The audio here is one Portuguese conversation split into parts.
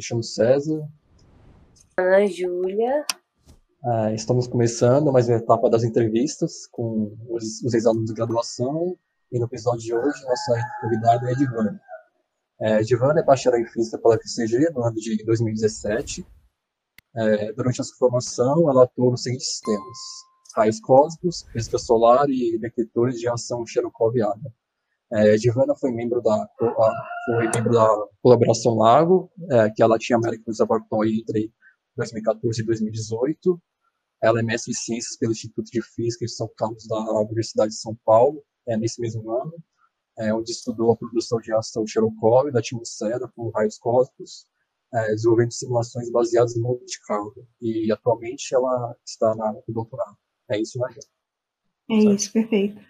me chamo César. Ana Júlia. É, estamos começando mais uma etapa das entrevistas com os, os ex-alunos de graduação e no episódio de hoje nossa convidada é Edivana. É, Edivana é bacharel em Física pela FCG no ano de 2017. É, durante a sua formação, ela atuou nos seguintes sistemas: raios cósmicos, física solar e detectores de ação Cherenkov-Aga. É, foi membro da foi membro da colaboração Lago, é, que ela tinha American Observatory entre 2014 e 2018. Ela é mestre em ciências pelo Instituto de Física de São Carlos da Universidade de São Paulo, é, nesse mesmo ano, é, onde estudou a produção de ação Cherenkov da atmosfera por raios cósmicos, é, desenvolvendo simulações baseadas em Monte de Carlo. E atualmente ela está na, no doutorado. É isso, né? É isso, perfeito.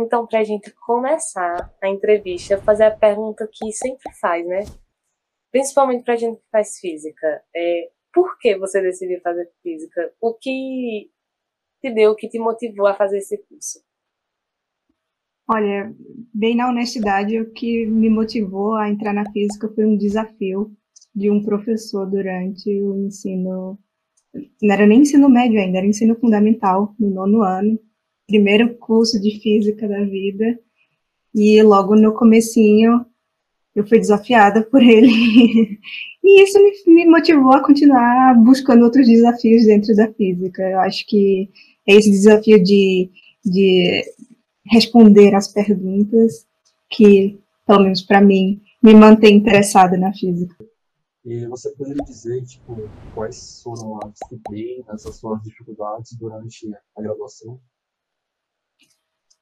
Então, para a gente começar a entrevista, fazer a pergunta que sempre faz, né? Principalmente para a gente que faz física. É, por que você decidiu fazer física? O que te deu, o que te motivou a fazer esse curso? Olha, bem na honestidade, o que me motivou a entrar na física foi um desafio de um professor durante o ensino. Não era nem ensino médio ainda, era ensino fundamental, no nono ano primeiro curso de física da vida e logo no comecinho eu fui desafiada por ele e isso me, me, motivou a continuar buscando outros desafios dentro da física. Eu acho que é esse desafio de, de responder às perguntas que, pelo menos para mim, me mantém interessada na física. E você poderia dizer, tipo, quais foram as disciplinas, as suas dificuldades durante a graduação?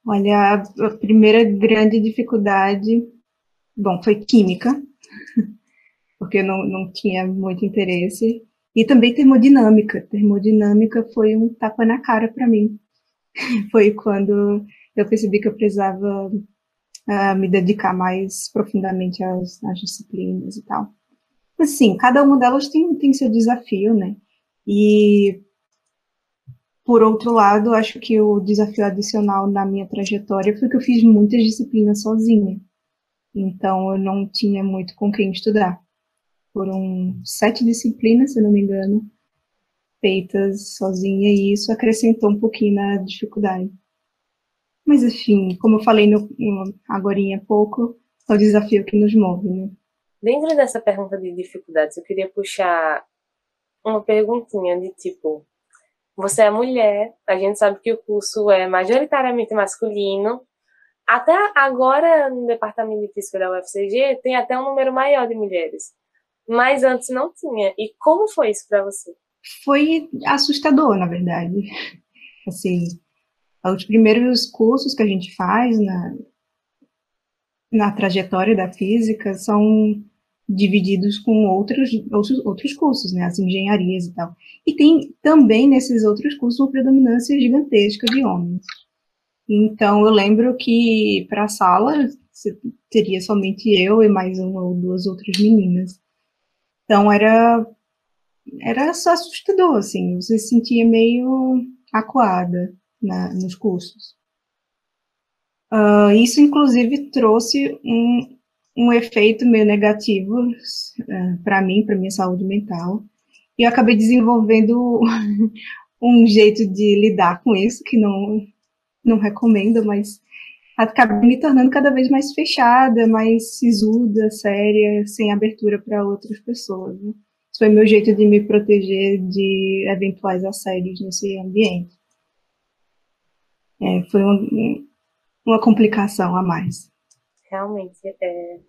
Olha, a primeira grande dificuldade, bom, foi química, porque eu não, não tinha muito interesse, e também termodinâmica. Termodinâmica foi um tapa na cara para mim. Foi quando eu percebi que eu precisava uh, me dedicar mais profundamente às, às disciplinas e tal. Assim, cada uma delas tem, tem seu desafio, né? E por outro lado, acho que o desafio adicional na minha trajetória foi que eu fiz muitas disciplinas sozinha. Então, eu não tinha muito com quem estudar. Foram sete disciplinas, se não me engano, feitas sozinha, e isso acrescentou um pouquinho na dificuldade. Mas, enfim, como eu falei no, agora há pouco, é o desafio que nos move, né? Dentro dessa pergunta de dificuldades, eu queria puxar uma perguntinha de tipo, você é mulher, a gente sabe que o curso é majoritariamente masculino. Até agora, no departamento de física da UFCG, tem até um número maior de mulheres. Mas antes não tinha. E como foi isso para você? Foi assustador, na verdade. Assim, os primeiros cursos que a gente faz na, na trajetória da física são divididos com outros, outros, outros cursos, né, as engenharias e tal. E tem também nesses outros cursos uma predominância gigantesca de homens. Então eu lembro que para a sala teria somente eu e mais uma ou duas outras meninas. Então era era só assustador, assim, você se sentia meio acuada na, nos cursos. Uh, isso, inclusive, trouxe um, um efeito meio negativo uh, é, para mim, para minha saúde mental. E eu acabei desenvolvendo um jeito de lidar com isso que não não recomendo, mas acabei me tornando cada vez mais fechada, mais sisuda, séria, sem abertura para outras pessoas. Né? Isso foi meu jeito de me proteger de eventuais assédios nesse ambiente. É, foi um, uma complicação a mais realmente é,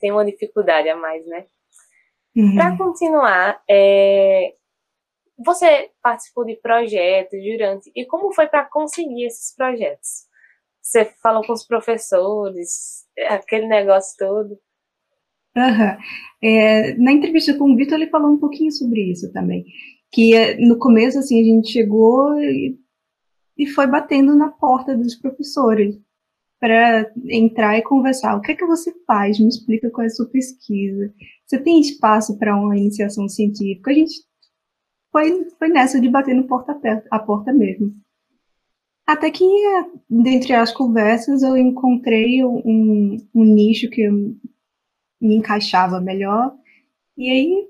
tem uma dificuldade a mais, né? Uhum. Para continuar, é, você participou de projetos durante e como foi para conseguir esses projetos? Você falou com os professores, aquele negócio todo. Uhum. É, na entrevista com o Vitor, ele falou um pouquinho sobre isso também. Que é, no começo, assim, a gente chegou e, e foi batendo na porta dos professores para entrar e conversar. O que é que você faz? Me explica qual é a sua pesquisa. Você tem espaço para uma iniciação científica? A gente foi, foi nessa de bater no porta a porta mesmo. Até que, dentre as conversas, eu encontrei um, um nicho que me encaixava melhor, e aí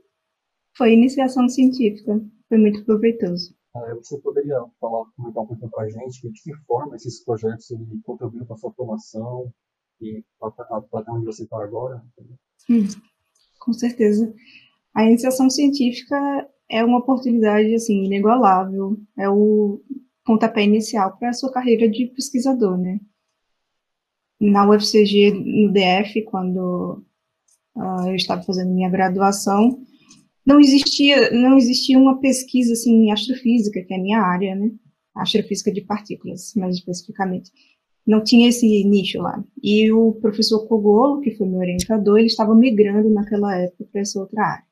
foi iniciação científica. Foi muito proveitoso. Ah, você poderia falar, comentar um pouquinho para a gente de que forma esses projetos contribuíram para a sua formação e para onde você está agora? Hum, com certeza. A iniciação científica é uma oportunidade assim inigualável. É o pontapé inicial para a sua carreira de pesquisador, né? Na UFCG, no DF, quando uh, eu estava fazendo minha graduação, não existia, não existia uma pesquisa assim, em astrofísica, que é a minha área, né? Astrofísica de partículas, mais especificamente. Não tinha esse nicho lá. E o professor Cogolo, que foi meu orientador, ele estava migrando naquela época para essa outra área.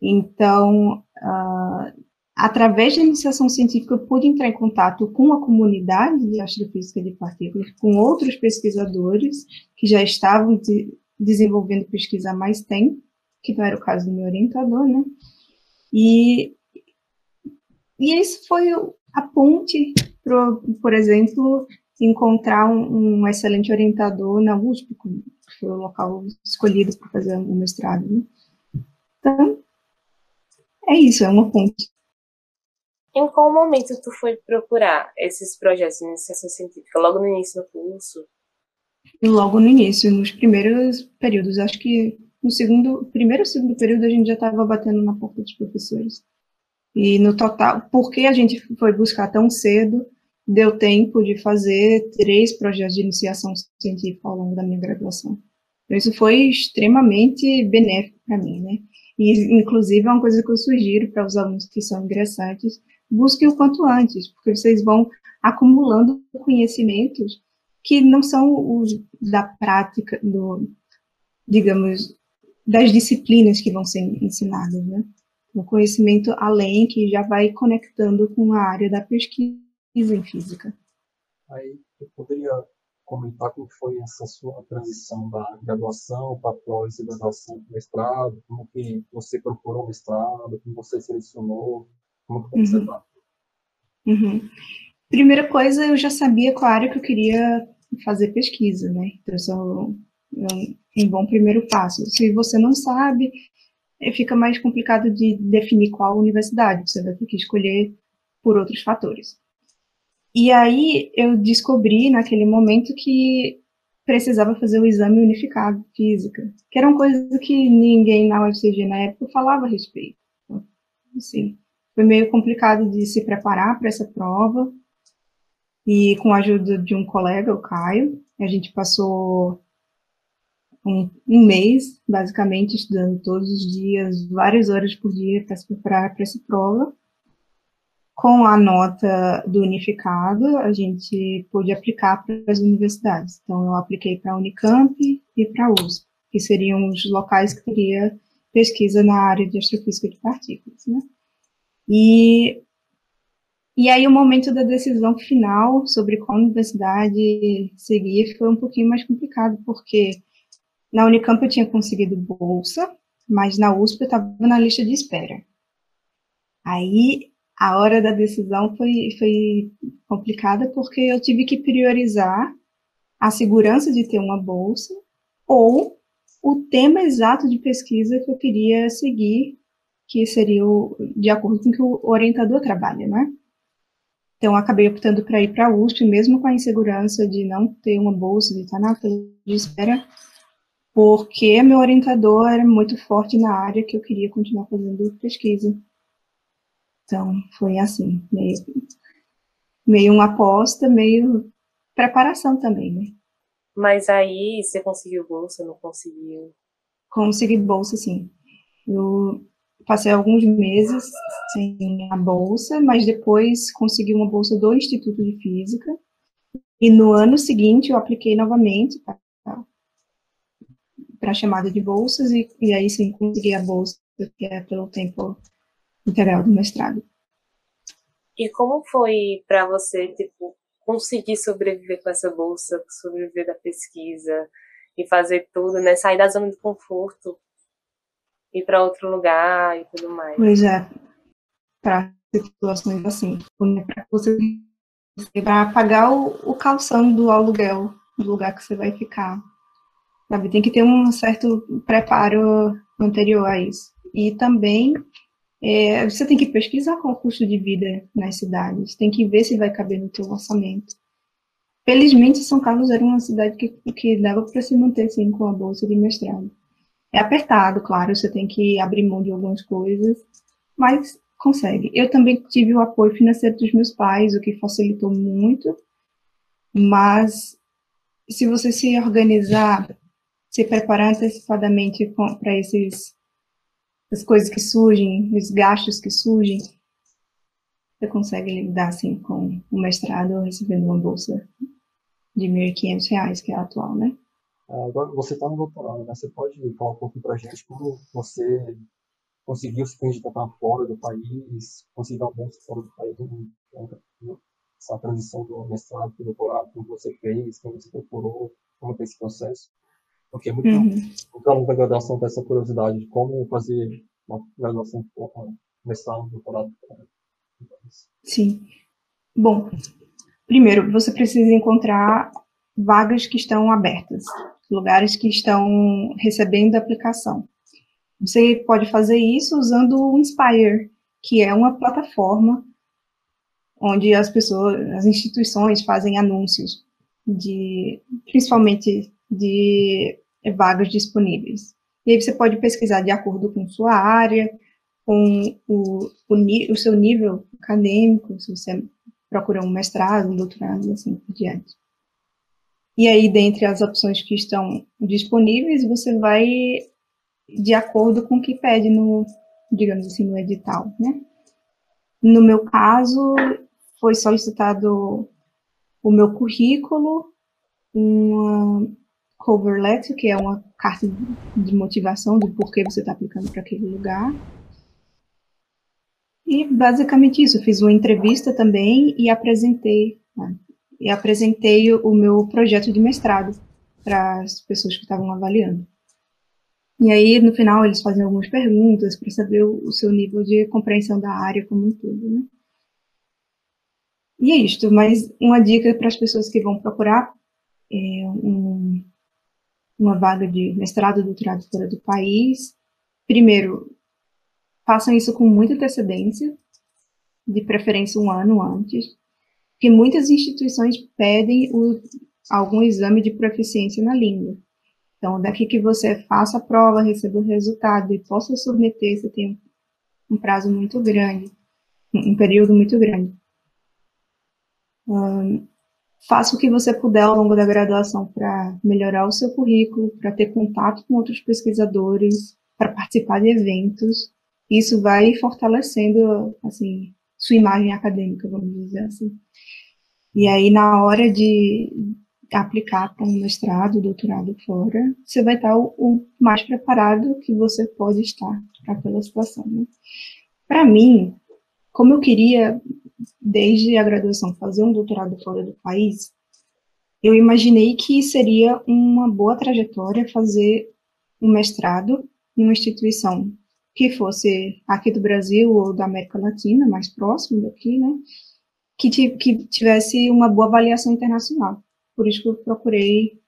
Então, uh, através da iniciação científica, eu pude entrar em contato com a comunidade de astrofísica de partículas, com outros pesquisadores que já estavam de, desenvolvendo pesquisa há mais tempo, que não era o caso do meu orientador, né? E, e isso foi a ponte, pro, por exemplo, encontrar um, um, excelente orientador na USP, que foi o local escolhido para fazer o mestrado, né? Então, é isso, é uma ponte. Em qual momento tu foi procurar esses projetos de iniciação científica? Logo no início do curso? Logo no início, nos primeiros períodos. Acho que no segundo, primeiro ou segundo período a gente já estava batendo na porta dos professores. E no total, porque a gente foi buscar tão cedo, deu tempo de fazer três projetos de iniciação científica ao longo da minha graduação. Então, isso foi extremamente benéfico para mim, né? E, inclusive, é uma coisa que eu sugiro para os alunos que são ingressantes, busquem o quanto antes, porque vocês vão acumulando conhecimentos que não são os da prática, do, digamos, das disciplinas que vão ser ensinadas, né? Um conhecimento além que já vai conectando com a área da pesquisa em física. Aí, eu poderia comentar como foi essa sua transição da graduação para pós e graduação para mestrado, como que você procurou o mestrado, como você selecionou, como que foi uhum. Tá? Uhum. Primeira coisa, eu já sabia qual área que eu queria fazer pesquisa, né? Então, é um, bom primeiro passo. Se você não sabe, eh, fica mais complicado de definir qual universidade, você vai ter que escolher por outros fatores. E aí eu descobri naquele momento que precisava fazer o exame unificado de física, que era uma coisa que ninguém na UFCG na época falava a respeito. Então, assim, foi meio complicado de se preparar para essa prova. E com a ajuda de um colega, o Caio, a gente passou um, um mês, basicamente, estudando todos os dias, várias horas por dia para se preparar para essa prova com a nota do unificado, a gente pôde aplicar para as universidades. Então, eu apliquei para a Unicamp e para a USP, que seriam os locais que teria pesquisa na área de astrofísica de partículas, né? E, e aí o momento da decisão final sobre qual universidade seguir foi um pouquinho mais complicado, porque na Unicamp eu tinha conseguido bolsa, mas na USP eu estava na lista de espera. Aí a hora da decisão foi, foi complicada porque eu tive que priorizar a segurança de ter uma bolsa ou o tema exato de pesquisa que eu queria seguir, que seria o, de acordo com o que o orientador trabalha, né? Então, acabei optando para ir para a USP, mesmo com a insegurança de não ter uma bolsa, de estar na fila de espera, porque meu orientador era muito forte na área que eu queria continuar fazendo pesquisa. Então, foi assim, meio, meio uma aposta, meio preparação também, né? Mas aí, você conseguiu bolsa, não conseguiu? Consegui bolsa, sim. Eu passei alguns meses sem a bolsa, mas depois consegui uma bolsa do Instituto de Física. E no ano seguinte eu apliquei novamente para a chamada de bolsas e, e aí sim consegui a bolsa, que é pelo tempo integral do mestrado. E como foi para você, tipo, conseguir sobreviver com essa bolsa, sobreviver da pesquisa e fazer tudo, né? Sair da zona de conforto, ir para outro lugar e tudo mais. Pois é, para situações assim, para você Você vai pagar o, o calção do aluguel do lugar que você vai ficar. Sabe? Tem que ter um certo preparo anterior a isso. E também é, você tem que pesquisar qual o custo de vida nas cidades, tem que ver se vai caber no teu orçamento. Felizmente, São Carlos era uma cidade que, que dava para se manter assim, com a bolsa de mestrado. É apertado, claro, você tem que abrir mão de algumas coisas, mas consegue. Eu também tive o apoio financeiro dos meus pais, o que facilitou muito, mas se você se organizar, se preparar antecipadamente para esses as coisas que surgem, os gastos que surgem, você consegue lidar assim com o mestrado recebendo uma bolsa de R$ 1.500, que é a atual, né? É, agora, você está no doutorado, né? Você pode falar um pouco para a gente como você conseguiu se candidatar fora do país, conseguir uma bolsa fora do país, essa transição do mestrado para o doutorado, como você fez, como você procurou, como foi esse processo? Porque é muito, uhum. muito aluno da graduação tem essa curiosidade de como fazer uma graduação, mestrado, doutorado. Sim. Bom, primeiro, você precisa encontrar vagas que estão abertas, lugares que estão recebendo aplicação. Você pode fazer isso usando o Inspire, que é uma plataforma onde as pessoas, as instituições fazem anúncios de, principalmente de vagas disponíveis. E aí você pode pesquisar de acordo com sua área, com o, o, o seu nível acadêmico, se você procura um mestrado, um doutorado, assim por diante. E aí, dentre as opções que estão disponíveis, você vai de acordo com o que pede no, digamos assim, no edital, né? No meu caso, foi solicitado o meu currículo, uma cover letter, que é uma carta de motivação do porquê você está aplicando para aquele lugar. E basicamente isso, fiz uma entrevista também e apresentei, né, e apresentei o meu projeto de mestrado para as pessoas que estavam avaliando. E aí, no final, eles fazem algumas perguntas para saber o, seu nível de compreensão da área como um todo, né? E é isto, mas uma dica para as pessoas que vão procurar é, um, uma vaga de mestrado, doutorado fora do país, primeiro, façam isso com muita antecedência, de preferência um ano antes, porque muitas instituições pedem o, algum exame de proficiência na língua. Então, daqui que você faça a prova, receba o resultado e possa submeter, você tem um prazo muito grande, um período muito grande. Um, faça o que você puder ao longo da graduação para melhorar o seu currículo, para ter contato com outros pesquisadores, para participar de eventos. Isso vai fortalecendo, assim, sua imagem acadêmica, vamos dizer assim. E aí, na hora de aplicar para um mestrado, doutorado fora, você vai estar o, mais preparado que você pode estar para aquela situação. Né? Para mim, como eu queria desde a graduação, fazer um doutorado fora do país, eu imaginei que seria uma boa trajetória fazer um mestrado em uma instituição que fosse aqui do Brasil ou da América Latina, mais próximo daqui, né? Que, que tivesse uma boa avaliação internacional. Por isso que eu procurei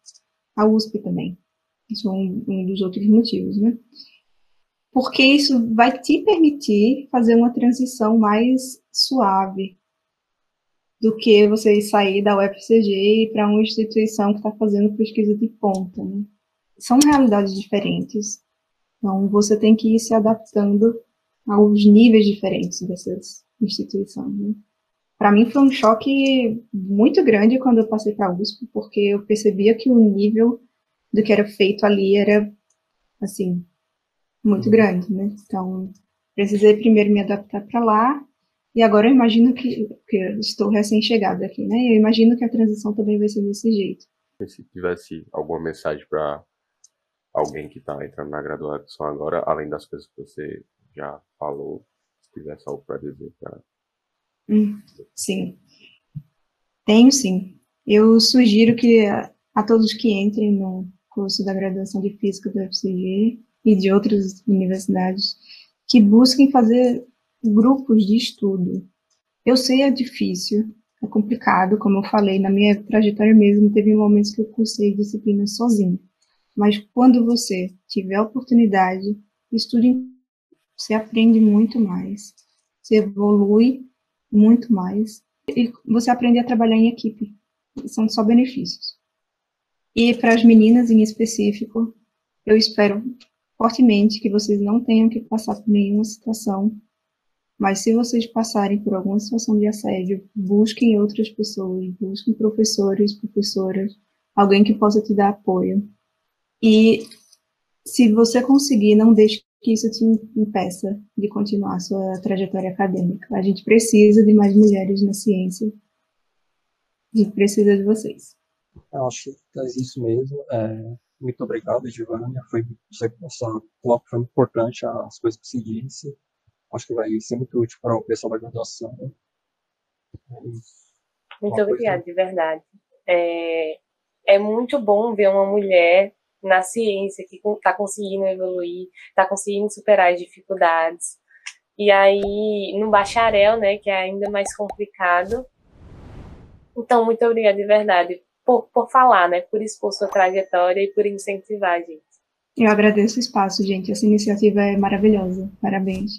a USP também. Isso é um, um dos outros motivos, né? Porque isso vai te permitir fazer uma transição mais suave do que você sair da UFCG para uma instituição que está fazendo pesquisa de ponta. Né? São realidades diferentes. Então, você tem que ir se adaptando aos níveis diferentes dessas instituições. Né? Para mim foi um choque muito grande quando eu passei para a USP, porque eu percebia que o nível do que era feito ali era, assim, muito grande, né? Então, precisei primeiro me adaptar para lá, e agora eu imagino que, eu estou recém-chegada aqui, né? Eu imagino que a transição também vai ser desse jeito. Se tivesse alguma mensagem para alguém que está entrando na graduação agora, além das coisas que você já falou, se tivesse algo para dizer para. Hum, sim. Tenho sim. Eu sugiro que a, a, todos que entrem no curso da graduação de Física do FCG e de outras universidades, que busquem fazer grupos de estudo. Eu sei é difícil, é complicado, como eu falei, na minha trajetória mesmo, teve momentos que eu cursei disciplinas sozinha. Mas quando você tiver a oportunidade, estude, você aprende muito mais, você evolui muito mais e você aprende a trabalhar em equipe. São só benefícios. E para as meninas em específico, eu espero fortemente que vocês não tenham que passar por nenhuma situação mas se vocês passarem por alguma situação de assédio, busquem outras pessoas, busquem professores, professoras, alguém que possa te dar apoio. E se você conseguir, não deixe que isso te impeça de continuar a sua trajetória acadêmica. A gente precisa de mais mulheres na ciência. A gente precisa de vocês. Eu acho que é isso mesmo. É, muito obrigado, Giovanna. Foi, coloca foi importante as coisas que se disse acho que vai ser muito útil para o pessoal da graduação. Né? Muito obrigada, de verdade. É, é muito bom ver uma mulher na ciência que está conseguindo evoluir, está conseguindo superar as dificuldades. E aí, no bacharel, né, que é ainda mais complicado. Então, muito obrigada de verdade por, por falar, né, por expor sua trajetória e por incentivar a gente. Eu agradeço o espaço, gente. Essa iniciativa é maravilhosa. Parabéns.